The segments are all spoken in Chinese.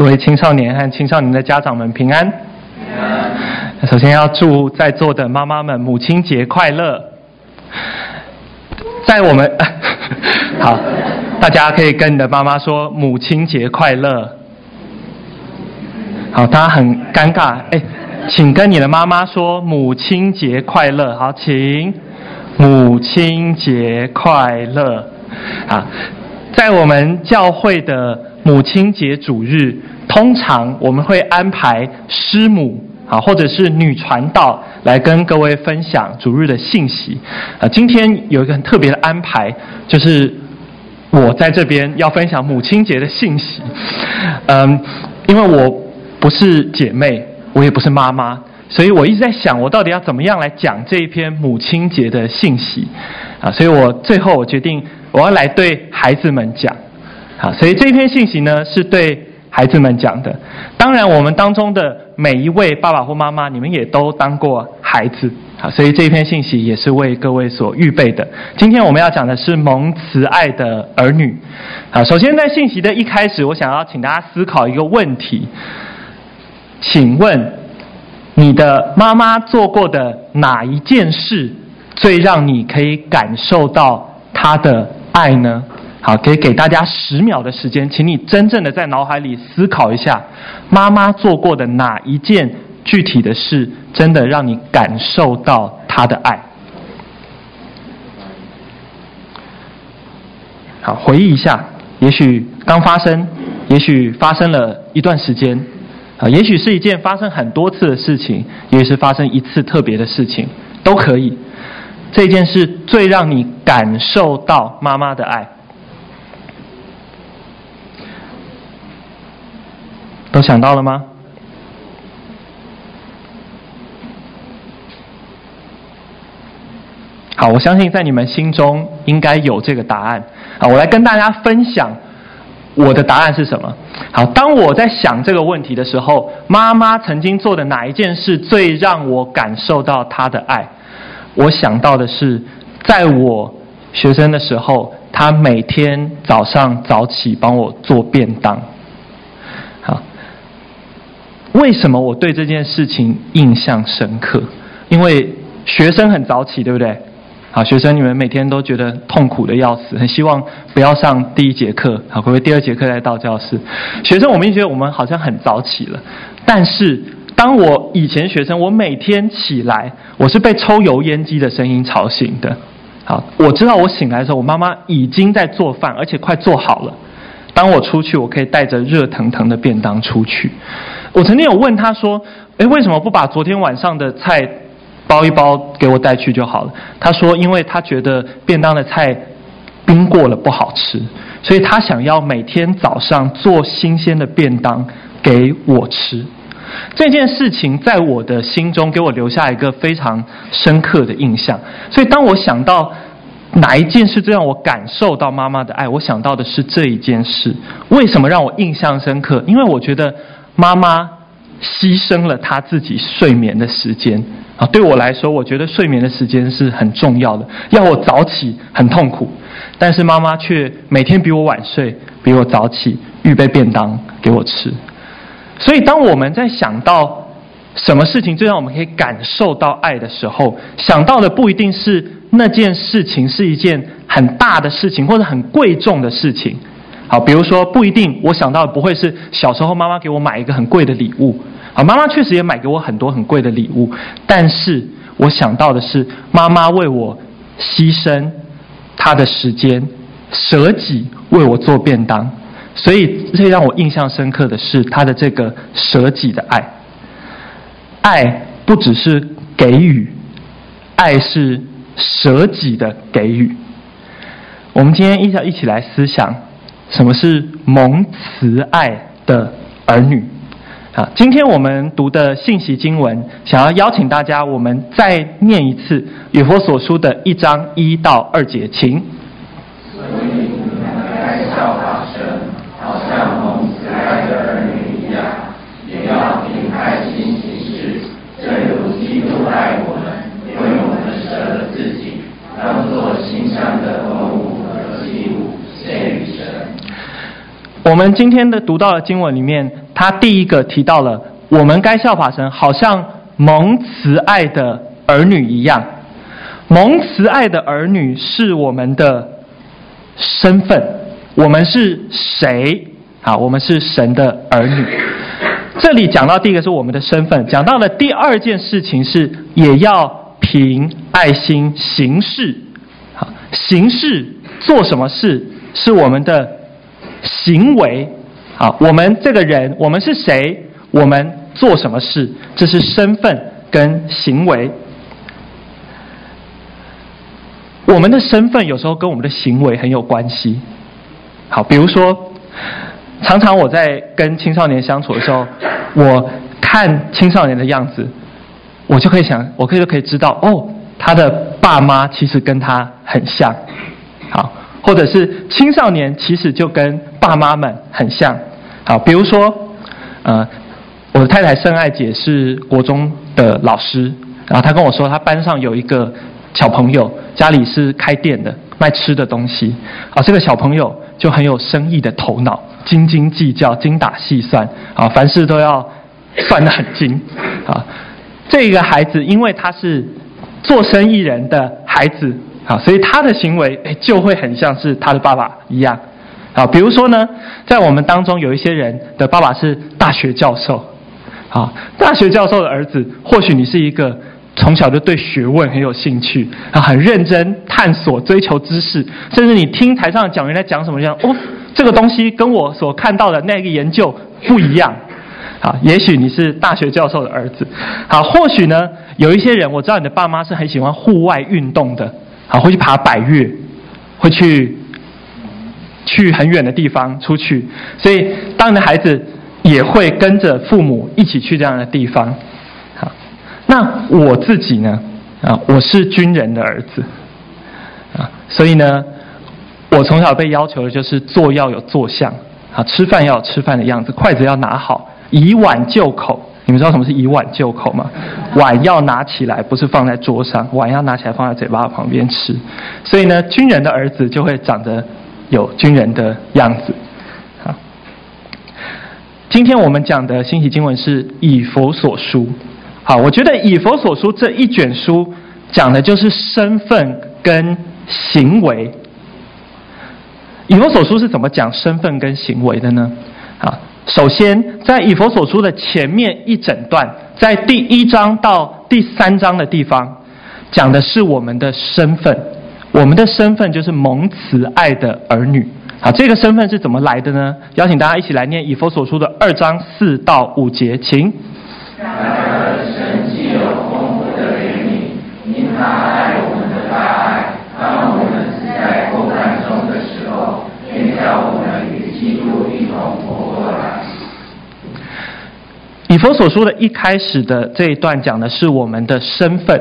各位青少年和青少年的家长们平安。首先要祝在座的妈妈们母亲节快乐。在我们，好，大家可以跟你的妈妈说母亲节快乐。好，大家很尴尬，哎，请跟你的妈妈说母亲节快乐。好，请母亲节快乐。啊，在我们教会的母亲节主日。通常我们会安排师母啊，或者是女传道来跟各位分享主日的信息。啊，今天有一个很特别的安排，就是我在这边要分享母亲节的信息。嗯，因为我不是姐妹，我也不是妈妈，所以我一直在想，我到底要怎么样来讲这一篇母亲节的信息啊？所以我最后我决定，我要来对孩子们讲。啊，所以这一篇信息呢，是对。孩子们讲的，当然我们当中的每一位爸爸或妈妈，你们也都当过孩子啊，所以这一篇信息也是为各位所预备的。今天我们要讲的是蒙慈爱的儿女啊。首先在信息的一开始，我想要请大家思考一个问题，请问你的妈妈做过的哪一件事，最让你可以感受到她的爱呢？好，可以给大家十秒的时间，请你真正的在脑海里思考一下，妈妈做过的哪一件具体的事，真的让你感受到她的爱。好，回忆一下，也许刚发生，也许发生了一段时间，啊，也许是一件发生很多次的事情，也许是发生一次特别的事情，都可以。这件事最让你感受到妈妈的爱。都想到了吗？好，我相信在你们心中应该有这个答案。好，我来跟大家分享我的答案是什么。好，当我在想这个问题的时候，妈妈曾经做的哪一件事最让我感受到她的爱？我想到的是，在我学生的时候，她每天早上早起帮我做便当。为什么我对这件事情印象深刻？因为学生很早起，对不对？好，学生你们每天都觉得痛苦的要死，很希望不要上第一节课，好，会不会第二节课再到教室？学生，我们一觉得我们好像很早起了，但是当我以前学生，我每天起来，我是被抽油烟机的声音吵醒的。好，我知道我醒来的时候，我妈妈已经在做饭，而且快做好了。当我出去，我可以带着热腾腾的便当出去。我曾经有问他说：“诶，为什么不把昨天晚上的菜包一包给我带去就好了？”他说：“因为他觉得便当的菜冰过了不好吃，所以他想要每天早上做新鲜的便当给我吃。”这件事情在我的心中给我留下一个非常深刻的印象。所以当我想到哪一件事最让我感受到妈妈的爱，我想到的是这一件事。为什么让我印象深刻？因为我觉得。妈妈牺牲了她自己睡眠的时间啊！对我来说，我觉得睡眠的时间是很重要的。要我早起很痛苦，但是妈妈却每天比我晚睡，比我早起，预备便当给我吃。所以，当我们在想到什么事情最让我们可以感受到爱的时候，想到的不一定是那件事情是一件很大的事情，或者很贵重的事情。好，比如说不一定，我想到的不会是小时候妈妈给我买一个很贵的礼物。啊，妈妈确实也买给我很多很贵的礼物，但是我想到的是妈妈为我牺牲她的时间，舍己为我做便当。所以最让我印象深刻的是她的这个舍己的爱。爱不只是给予，爱是舍己的给予。我们今天一起一起来思想。什么是蒙慈爱的儿女？啊，今天我们读的信息经文，想要邀请大家，我们再念一次《以佛所书》的一章一到二节，请。我们今天的读到的经文里面他第一个提到了我们该效法神，好像蒙慈爱的儿女一样。蒙慈爱的儿女是我们的身份，我们是谁？啊，我们是神的儿女。这里讲到第一个是我们的身份，讲到了第二件事情是也要凭爱心行事。好，行事做什么事是我们的行为。好，我们这个人，我们是谁？我们做什么事？这是身份跟行为。我们的身份有时候跟我们的行为很有关系。好，比如说。常常我在跟青少年相处的时候，我看青少年的样子，我就可以想，我可以就可以知道，哦，他的爸妈其实跟他很像，好，或者是青少年其实就跟爸妈们很像，好，比如说，呃，我的太太圣爱姐是国中的老师，然后她跟我说，她班上有一个小朋友，家里是开店的，卖吃的东西，啊，这个小朋友就很有生意的头脑。斤斤计较，精打细算，啊，凡事都要算得很精，啊，这个孩子因为他是做生意人的孩子，啊，所以他的行为诶就会很像是他的爸爸一样，啊，比如说呢，在我们当中有一些人的爸爸是大学教授，啊，大学教授的儿子，或许你是一个从小就对学问很有兴趣，啊，很认真探索追求知识，甚至你听台上讲员在讲什么样，哦。这个东西跟我所看到的那个研究不一样，啊，也许你是大学教授的儿子，好，或许呢，有一些人，我知道你的爸妈是很喜欢户外运动的，好，会去爬百岳，会去去很远的地方出去，所以当你的孩子也会跟着父母一起去这样的地方，好，那我自己呢，啊，我是军人的儿子，啊，所以呢。我从小被要求的就是坐要有坐相，啊，吃饭要有吃饭的样子，筷子要拿好，以碗就口。你们知道什么是以碗就口吗？碗要拿起来，不是放在桌上，碗要拿起来放在嘴巴旁边吃。所以呢，军人的儿子就会长得有军人的样子。好，今天我们讲的信息经文是以佛所书。好，我觉得以佛所书这一卷书讲的就是身份跟行为。以佛所书是怎么讲身份跟行为的呢？啊，首先在以佛所书的前面一整段，在第一章到第三章的地方，讲的是我们的身份。我们的身份就是蒙慈爱的儿女。好，这个身份是怎么来的呢？邀请大家一起来念以佛所书的二章四到五节，请。以弗所说的一开始的这一段讲的是我们的身份，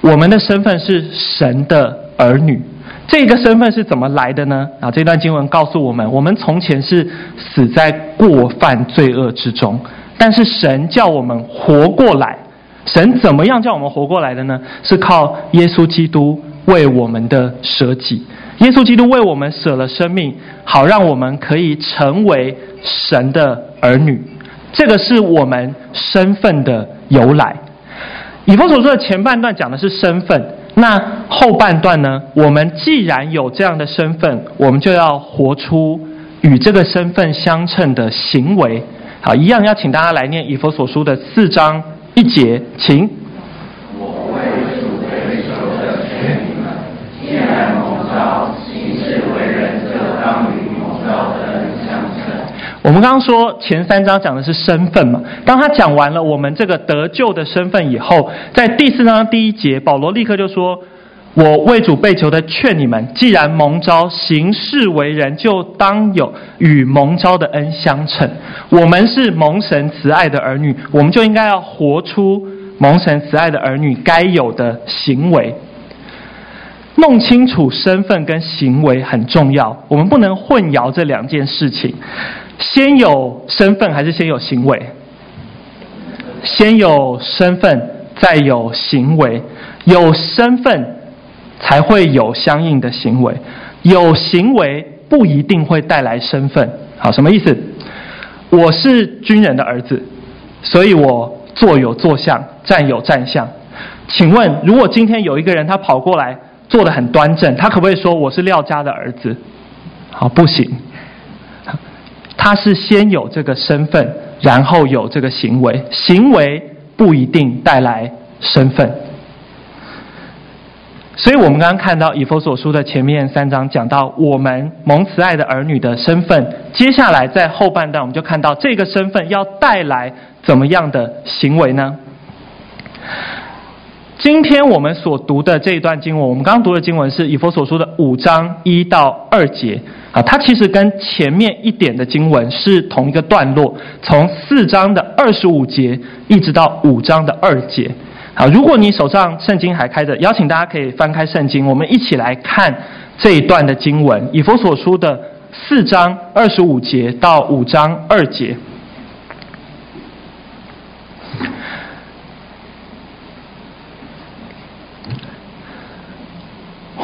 我们的身份是神的儿女。这个身份是怎么来的呢？啊，这段经文告诉我们，我们从前是死在过犯罪恶之中，但是神叫我们活过来。神怎么样叫我们活过来的呢？是靠耶稣基督为我们的舍己。耶稣基督为我们舍了生命，好让我们可以成为神的儿女。这个是我们身份的由来。以弗所说的前半段讲的是身份，那后半段呢？我们既然有这样的身份，我们就要活出与这个身份相称的行为。好，一样要请大家来念以弗所书的四章一节，请。我们刚刚说前三章讲的是身份嘛，当他讲完了我们这个得救的身份以后，在第四章第一节，保罗立刻就说：“我为主被囚的劝你们，既然蒙召行事为人，就当有与蒙召的恩相称。我们是蒙神慈爱的儿女，我们就应该要活出蒙神慈爱的儿女该有的行为。弄清楚身份跟行为很重要，我们不能混淆这两件事情。”先有身份还是先有行为？先有身份，再有行为。有身份才会有相应的行为，有行为不一定会带来身份。好，什么意思？我是军人的儿子，所以我坐有坐相，站有站相。请问，如果今天有一个人他跑过来，坐得很端正，他可不可以说我是廖家的儿子？好，不行。他是先有这个身份，然后有这个行为，行为不一定带来身份。所以我们刚刚看到以佛所书的前面三章讲到我们蒙慈爱的儿女的身份，接下来在后半段我们就看到这个身份要带来怎么样的行为呢？今天我们所读的这一段经文，我们刚刚读的经文是以弗所说的五章一到二节啊，它其实跟前面一点的经文是同一个段落，从四章的二十五节一直到五章的二节。好，如果你手上圣经还开着，邀请大家可以翻开圣经，我们一起来看这一段的经文，以弗所书的四章二十五节到五章二节。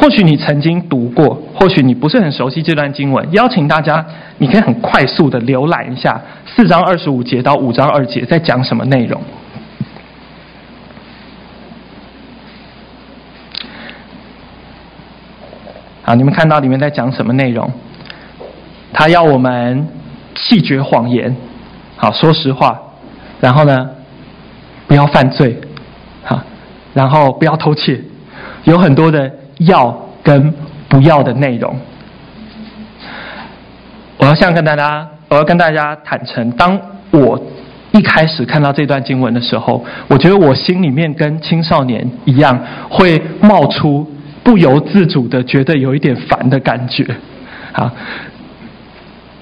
或许你曾经读过，或许你不是很熟悉这段经文。邀请大家，你可以很快速的浏览一下四章二十五节到五章二节在讲什么内容。好，你们看到里面在讲什么内容？他要我们弃绝谎言，好，说实话，然后呢，不要犯罪，好，然后不要偷窃，有很多的。要跟不要的内容，我要想跟大家，我要跟大家坦诚，当我一开始看到这段经文的时候，我觉得我心里面跟青少年一样，会冒出不由自主的觉得有一点烦的感觉。啊，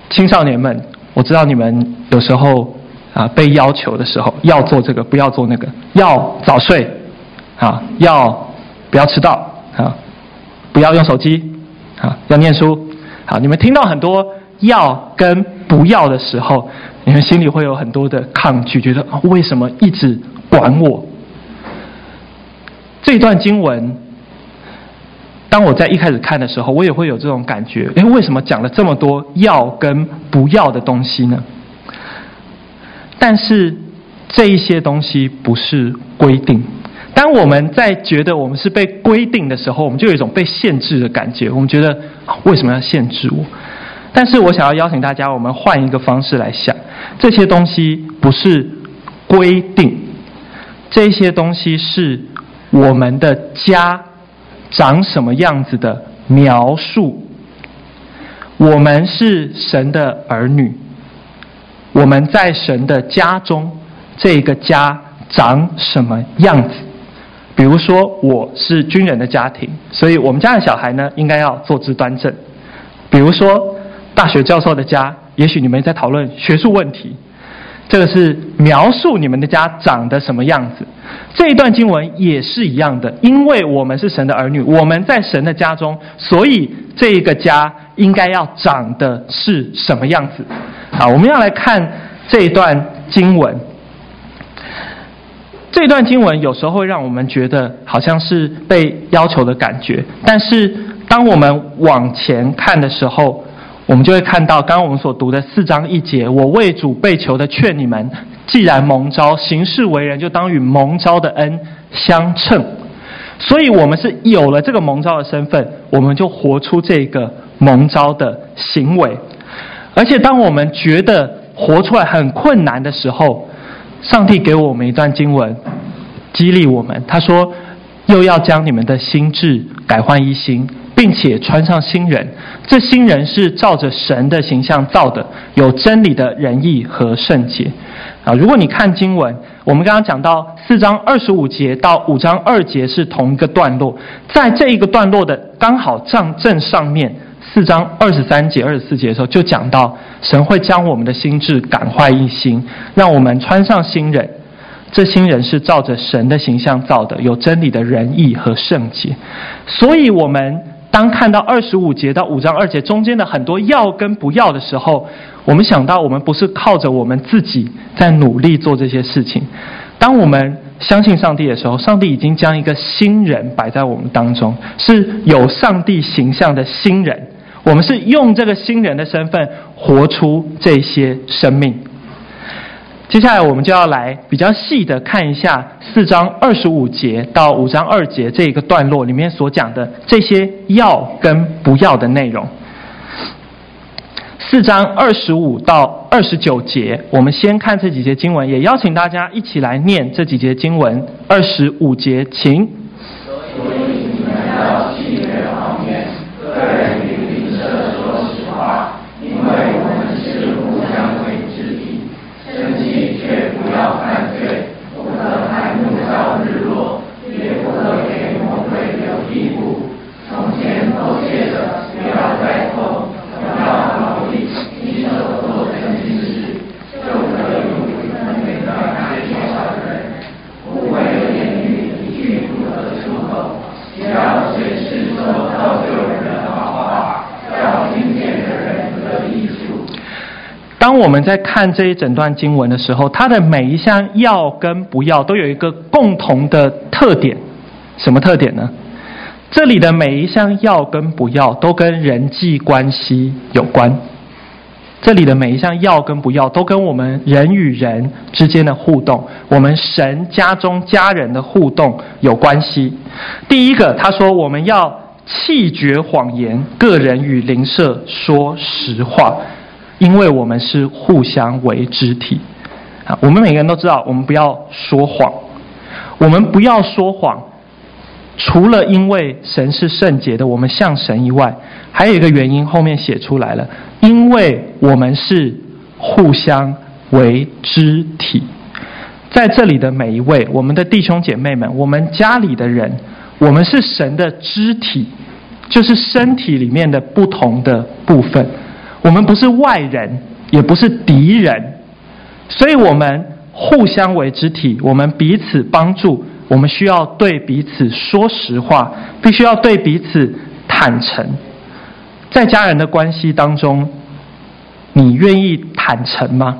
青少年们，我知道你们有时候啊被要求的时候要做这个，不要做那个，要早睡，啊，要不要迟到，啊。不要用手机，啊，要念书，好，你们听到很多要跟不要的时候，你们心里会有很多的抗拒，觉得为什么一直管我？这段经文，当我在一开始看的时候，我也会有这种感觉，诶，为什么讲了这么多要跟不要的东西呢？但是这一些东西不是规定。当我们在觉得我们是被规定的时候，我们就有一种被限制的感觉。我们觉得为什么要限制我？但是我想要邀请大家，我们换一个方式来想，这些东西不是规定，这些东西是我们的家长什么样子的描述。我们是神的儿女，我们在神的家中，这个家长什么样子？比如说，我是军人的家庭，所以我们家的小孩呢，应该要坐姿端正。比如说，大学教授的家，也许你们在讨论学术问题，这个是描述你们的家长得什么样子。这一段经文也是一样的，因为我们是神的儿女，我们在神的家中，所以这一个家应该要长的是什么样子。好，我们要来看这一段经文。这段经文有时候会让我们觉得好像是被要求的感觉，但是当我们往前看的时候，我们就会看到刚刚我们所读的四章一节：“我为主被囚的劝你们，既然蒙召行事为人，就当与蒙召的恩相称。”所以，我们是有了这个蒙召的身份，我们就活出这个蒙召的行为。而且，当我们觉得活出来很困难的时候，上帝给我们一段经文，激励我们。他说：“又要将你们的心志改换一新，并且穿上新人。这新人是照着神的形象造的，有真理的仁义和圣洁。”啊，如果你看经文，我们刚刚讲到四章二十五节到五章二节是同一个段落，在这一个段落的刚好正正上面。四章二十三节、二十四节的时候，就讲到神会将我们的心智感化一新，让我们穿上新人。这新人是照着神的形象造的，有真理的仁义和圣洁。所以，我们当看到二十五节到五章二节中间的很多要跟不要的时候，我们想到我们不是靠着我们自己在努力做这些事情。当我们相信上帝的时候，上帝已经将一个新人摆在我们当中，是有上帝形象的新人。我们是用这个新人的身份活出这些生命，接下来我们就要来比较细的看一下四章二十五节到五章二节这一个段落里面所讲的这些要跟不要的内容。四章二十五到二十九节，我们先看这几节经文，也邀请大家一起来念这几节经文。二十五节，请。当我们在看这一整段经文的时候，它的每一项要跟不要都有一个共同的特点，什么特点呢？这里的每一项要跟不要都跟人际关系有关。这里的每一项要跟不要都跟我们人与人之间的互动，我们神家中家人的互动有关系。第一个，他说我们要弃绝谎言，个人与邻舍说实话。因为我们是互相为肢体，啊，我们每个人都知道，我们不要说谎，我们不要说谎。除了因为神是圣洁的，我们像神以外，还有一个原因，后面写出来了，因为我们是互相为肢体。在这里的每一位，我们的弟兄姐妹们，我们家里的人，我们是神的肢体，就是身体里面的不同的部分。我们不是外人，也不是敌人，所以我们互相为肢体，我们彼此帮助，我们需要对彼此说实话，必须要对彼此坦诚。在家人的关系当中，你愿意坦诚吗？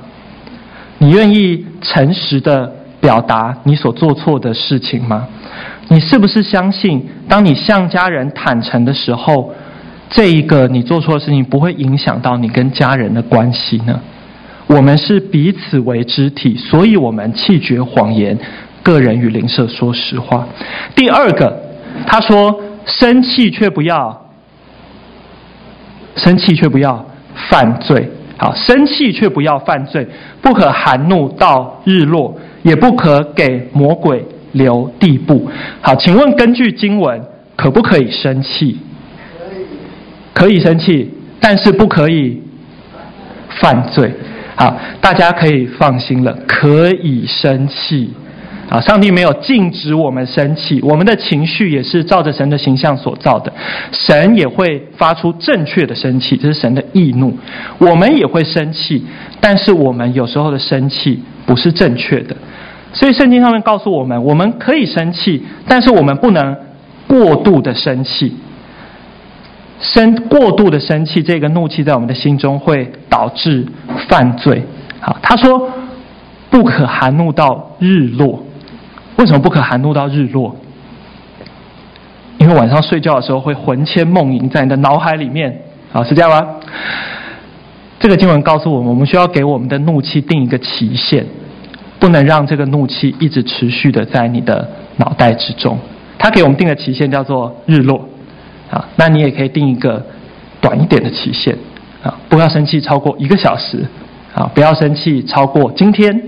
你愿意诚实的表达你所做错的事情吗？你是不是相信，当你向家人坦诚的时候，这一个你做错的事情不会影响到你跟家人的关系呢？我们是彼此为肢体，所以我们弃绝谎言，个人与邻舍说实话。第二个，他说生气却不要，生气却不要犯罪。好，生气却不要犯罪，不可含怒到日落，也不可给魔鬼留地步。好，请问根据经文，可不可以生气？可以生气，但是不可以犯罪。好，大家可以放心了，可以生气。啊，上帝没有禁止我们生气，我们的情绪也是照着神的形象所造的。神也会发出正确的生气，这是神的易怒。我们也会生气，但是我们有时候的生气不是正确的。所以圣经上面告诉我们，我们可以生气，但是我们不能过度的生气。生过度的生气，这个怒气在我们的心中会导致犯罪。好，他说不可含怒到日落。为什么不可含怒到日落？因为晚上睡觉的时候会魂牵梦萦在你的脑海里面。好，是这样吗？这个经文告诉我们，我们需要给我们的怒气定一个期限，不能让这个怒气一直持续的在你的脑袋之中。他给我们定的期限叫做日落。啊，那你也可以定一个短一点的期限，啊，不要生气超过一个小时，啊，不要生气超过今天，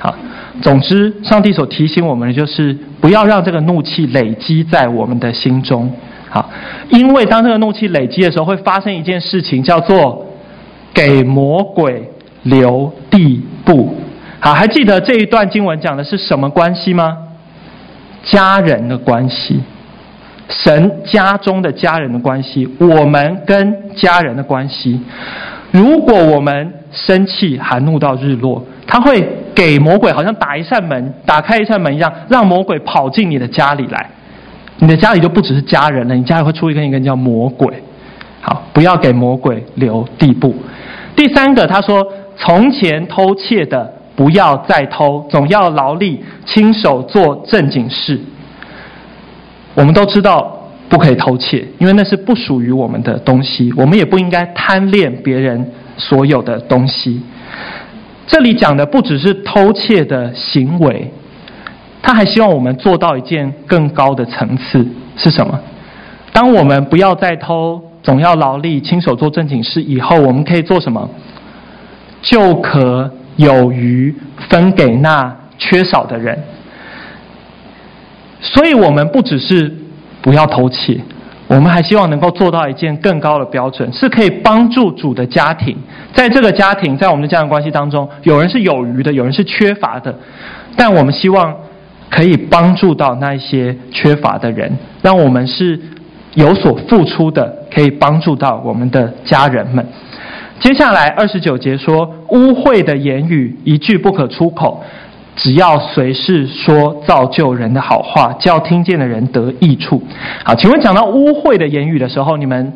啊，总之，上帝所提醒我们的就是不要让这个怒气累积在我们的心中，好，因为当这个怒气累积的时候，会发生一件事情，叫做给魔鬼留地步。好，还记得这一段经文讲的是什么关系吗？家人的关系。神家中的家人的关系，我们跟家人的关系，如果我们生气含怒到日落，他会给魔鬼好像打一扇门，打开一扇门一样，让魔鬼跑进你的家里来，你的家里就不只是家人了，你家里会出一个一个叫魔鬼。好，不要给魔鬼留地步。第三个，他说：从前偷窃的不要再偷，总要劳力亲手做正经事。我们都知道不可以偷窃，因为那是不属于我们的东西。我们也不应该贪恋别人所有的东西。这里讲的不只是偷窃的行为，他还希望我们做到一件更高的层次，是什么？当我们不要再偷，总要劳力，亲手做正经事以后，我们可以做什么？就可有余分给那缺少的人。所以，我们不只是不要偷窃。我们还希望能够做到一件更高的标准，是可以帮助主的家庭，在这个家庭，在我们的家庭关系当中，有人是有余的，有人是缺乏的，但我们希望可以帮助到那一些缺乏的人，让我们是有所付出的，可以帮助到我们的家人们。接下来二十九节说，污秽的言语一句不可出口。只要随时说造就人的好话，叫听见的人得益处。好，请问讲到污秽的言语的时候，你们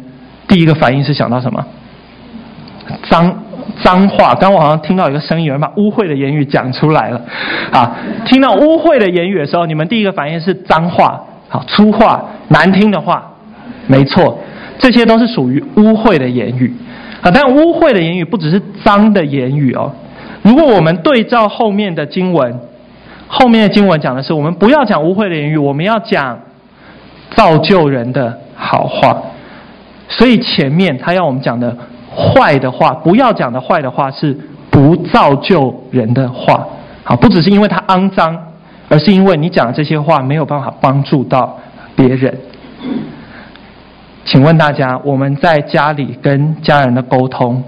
第一个反应是想到什么？脏脏话。刚刚我好像听到一个声音，有人把污秽的言语讲出来了。啊，听到污秽的言语的时候，你们第一个反应是脏话，好粗话、难听的话。没错，这些都是属于污秽的言语。啊，但污秽的言语不只是脏的言语哦。如果我们对照后面的经文，后面的经文讲的是，我们不要讲污秽的言语，我们要讲造就人的好话。所以前面他要我们讲的坏的话，不要讲的坏的话是不造就人的话。好，不只是因为它肮脏，而是因为你讲的这些话没有办法帮助到别人。请问大家，我们在家里跟家人的沟通，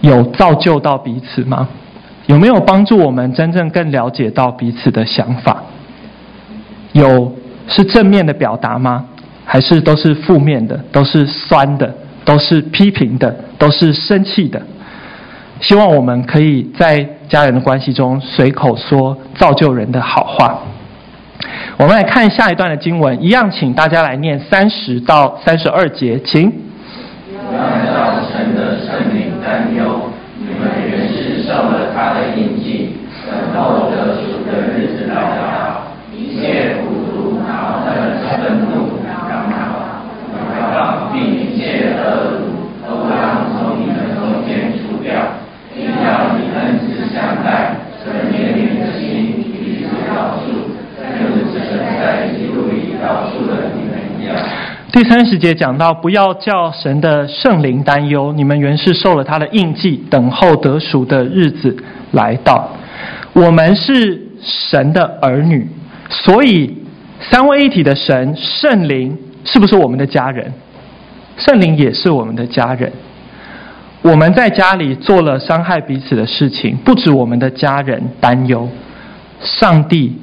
有造就到彼此吗？有没有帮助我们真正更了解到彼此的想法？有是正面的表达吗？还是都是负面的？都是酸的？都是批评的？都是生气的？希望我们可以在家人的关系中随口说造就人的好话。我们来看下一段的经文，一样，请大家来念三十到三十二节，请。第三十节讲到，不要叫神的圣灵担忧，你们原是受了他的印记，等候得赎的日子来到。我们是神的儿女，所以三位一体的神圣灵是不是我们的家人？圣灵也是我们的家人。我们在家里做了伤害彼此的事情，不止我们的家人担忧，上帝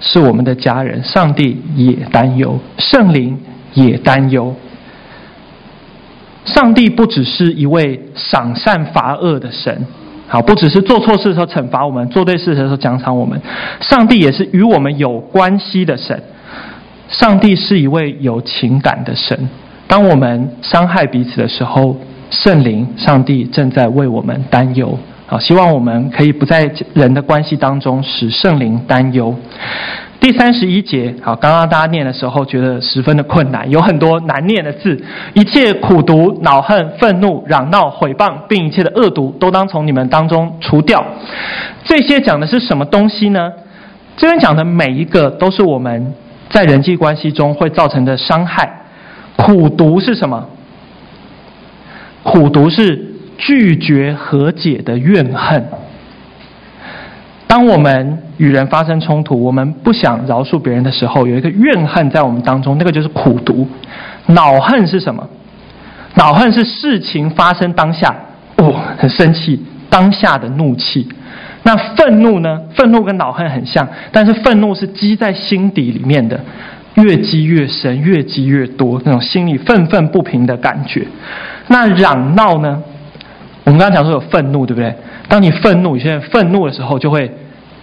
是我们的家人，上帝也担忧，圣灵。也担忧，上帝不只是一位赏善罚恶的神，好，不只是做错事的时候惩罚我们，做对事的时候奖赏我们。上帝也是与我们有关系的神，上帝是一位有情感的神。当我们伤害彼此的时候，圣灵、上帝正在为我们担忧。好，希望我们可以不在人的关系当中使圣灵担忧。第三十一节，好，刚刚大家念的时候觉得十分的困难，有很多难念的字。一切苦毒、恼恨、愤怒、嚷闹、毁谤，并一切的恶毒，都当从你们当中除掉。这些讲的是什么东西呢？这边讲的每一个都是我们在人际关系中会造成的伤害。苦毒是什么？苦毒是拒绝和解的怨恨。当我们与人发生冲突，我们不想饶恕别人的时候，有一个怨恨在我们当中，那个就是苦毒。恼恨是什么？恼恨是事情发生当下，哦，很生气，当下的怒气。那愤怒呢？愤怒跟恼恨很像，但是愤怒是积在心底里面的，越积越深，越积越多，那种心里愤愤不平的感觉。那嚷闹呢？我们刚刚讲说有愤怒，对不对？当你愤怒，有些人愤怒的时候就会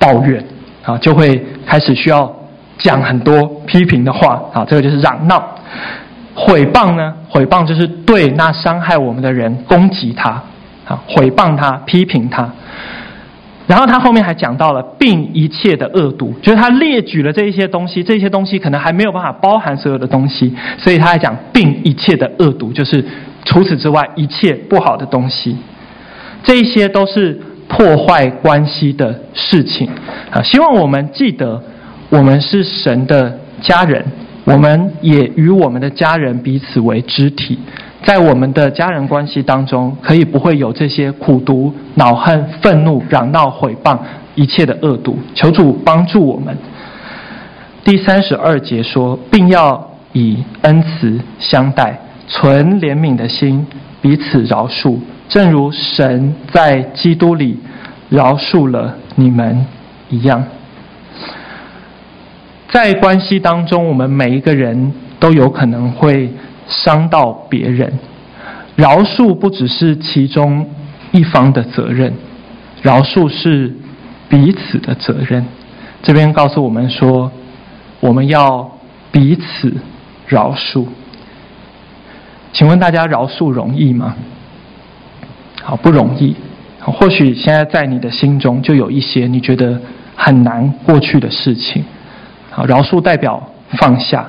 抱怨，啊，就会开始需要讲很多批评的话，啊，这个就是嚷闹。毁谤呢？毁谤就是对那伤害我们的人攻击他，啊，毁谤他，批评他。然后他后面还讲到了并一切的恶毒，就是他列举了这一些东西，这些东西可能还没有办法包含所有的东西，所以他还讲并一切的恶毒，就是除此之外一切不好的东西。这一些都是破坏关系的事情啊！希望我们记得，我们是神的家人，我们也与我们的家人彼此为肢体，在我们的家人关系当中，可以不会有这些苦毒、恼恨、愤怒、嚷闹、毁谤一切的恶毒。求主帮助我们。第三十二节说，并要以恩慈相待，存怜悯的心，彼此饶恕。正如神在基督里饶恕了你们一样，在关系当中，我们每一个人都有可能会伤到别人。饶恕不只是其中一方的责任，饶恕是彼此的责任。这边告诉我们说，我们要彼此饶恕。请问大家饶恕容易吗？好不容易，或许现在在你的心中就有一些你觉得很难过去的事情。好，饶恕代表放下，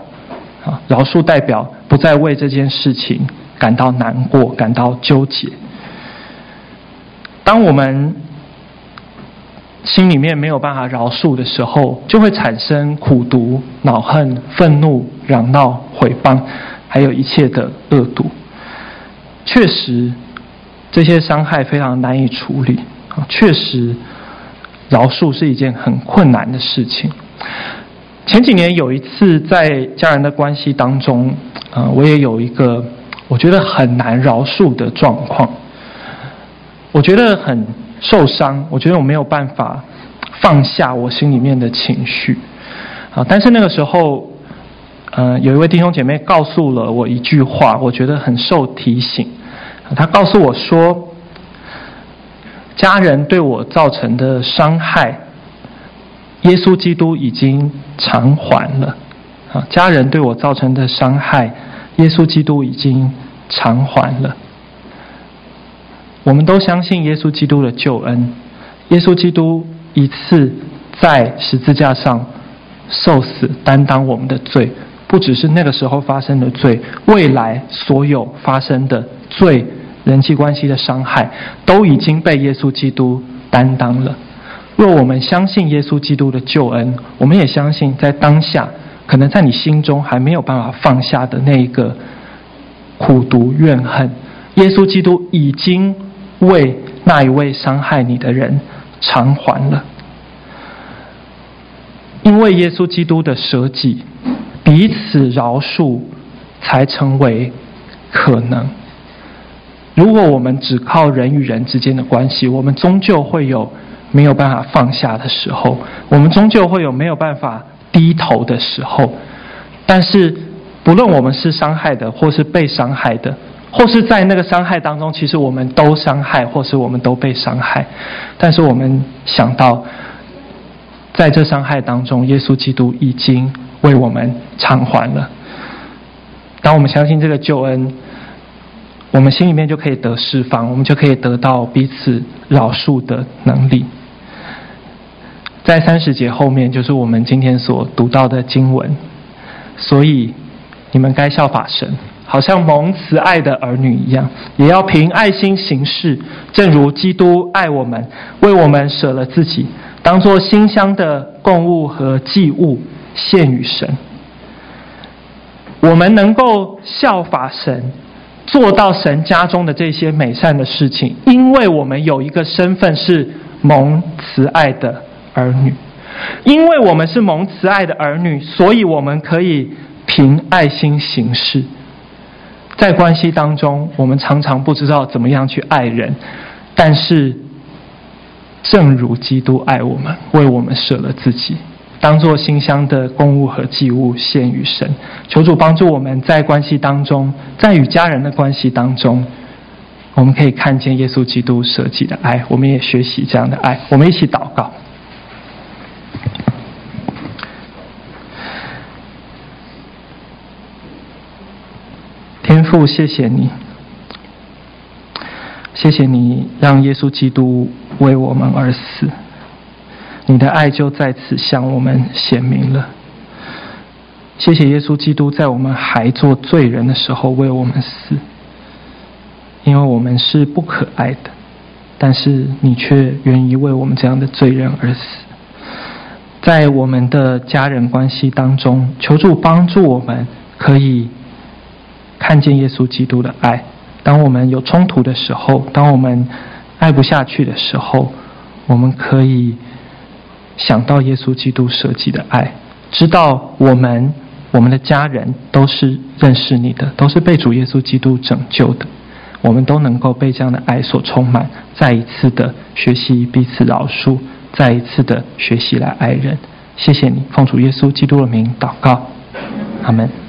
啊，饶恕代表不再为这件事情感到难过、感到纠结。当我们心里面没有办法饶恕的时候，就会产生苦毒、恼恨、愤怒、嚷闹、毁谤，还有一切的恶毒。确实。这些伤害非常难以处理啊，确实，饶恕是一件很困难的事情。前几年有一次在家人的关系当中，啊，我也有一个我觉得很难饶恕的状况，我觉得很受伤，我觉得我没有办法放下我心里面的情绪啊。但是那个时候，嗯，有一位弟兄姐妹告诉了我一句话，我觉得很受提醒。他告诉我说，家人对我造成的伤害，耶稣基督已经偿还了。啊，家人对我造成的伤害，耶稣基督已经偿还了。我们都相信耶稣基督的救恩，耶稣基督一次在十字架上受死，担当我们的罪，不只是那个时候发生的罪，未来所有发生的罪。人际关系的伤害都已经被耶稣基督担当了。若我们相信耶稣基督的救恩，我们也相信在当下，可能在你心中还没有办法放下的那一个苦毒怨恨，耶稣基督已经为那一位伤害你的人偿还了。因为耶稣基督的舍己，彼此饶恕才成为可能。如果我们只靠人与人之间的关系，我们终究会有没有办法放下的时候，我们终究会有没有办法低头的时候。但是，不论我们是伤害的，或是被伤害的，或是在那个伤害当中，其实我们都伤害，或是我们都被伤害。但是，我们想到，在这伤害当中，耶稣基督已经为我们偿还了。当我们相信这个救恩。我们心里面就可以得释放，我们就可以得到彼此饶恕的能力。在三十节后面，就是我们今天所读到的经文。所以，你们该效法神，好像蒙慈爱的儿女一样，也要凭爱心行事，正如基督爱我们，为我们舍了自己，当作馨香的供物和祭物献与神。我们能够效法神。做到神家中的这些美善的事情，因为我们有一个身份是蒙慈爱的儿女，因为我们是蒙慈爱的儿女，所以我们可以凭爱心行事。在关系当中，我们常常不知道怎么样去爱人，但是正如基督爱我们，为我们舍了自己。当做馨香的供物和祭物献与神，求主帮助我们在关系当中，在与家人的关系当中，我们可以看见耶稣基督舍己的爱，我们也学习这样的爱。我们一起祷告。天父，谢谢你，谢谢你让耶稣基督为我们而死。你的爱就在此向我们显明了。谢谢耶稣基督在我们还做罪人的时候为我们死，因为我们是不可爱的，但是你却愿意为我们这样的罪人而死。在我们的家人关系当中，求助帮助我们，可以看见耶稣基督的爱。当我们有冲突的时候，当我们爱不下去的时候，我们可以想到耶稣基督舍己的爱，知道我们、我们的家人都是认识你的，都是被主耶稣基督拯救的。我们都能够被这样的爱所充满，再一次的学习彼此饶恕，再一次的学习来爱人。谢谢你，奉主耶稣基督的名祷告，阿门。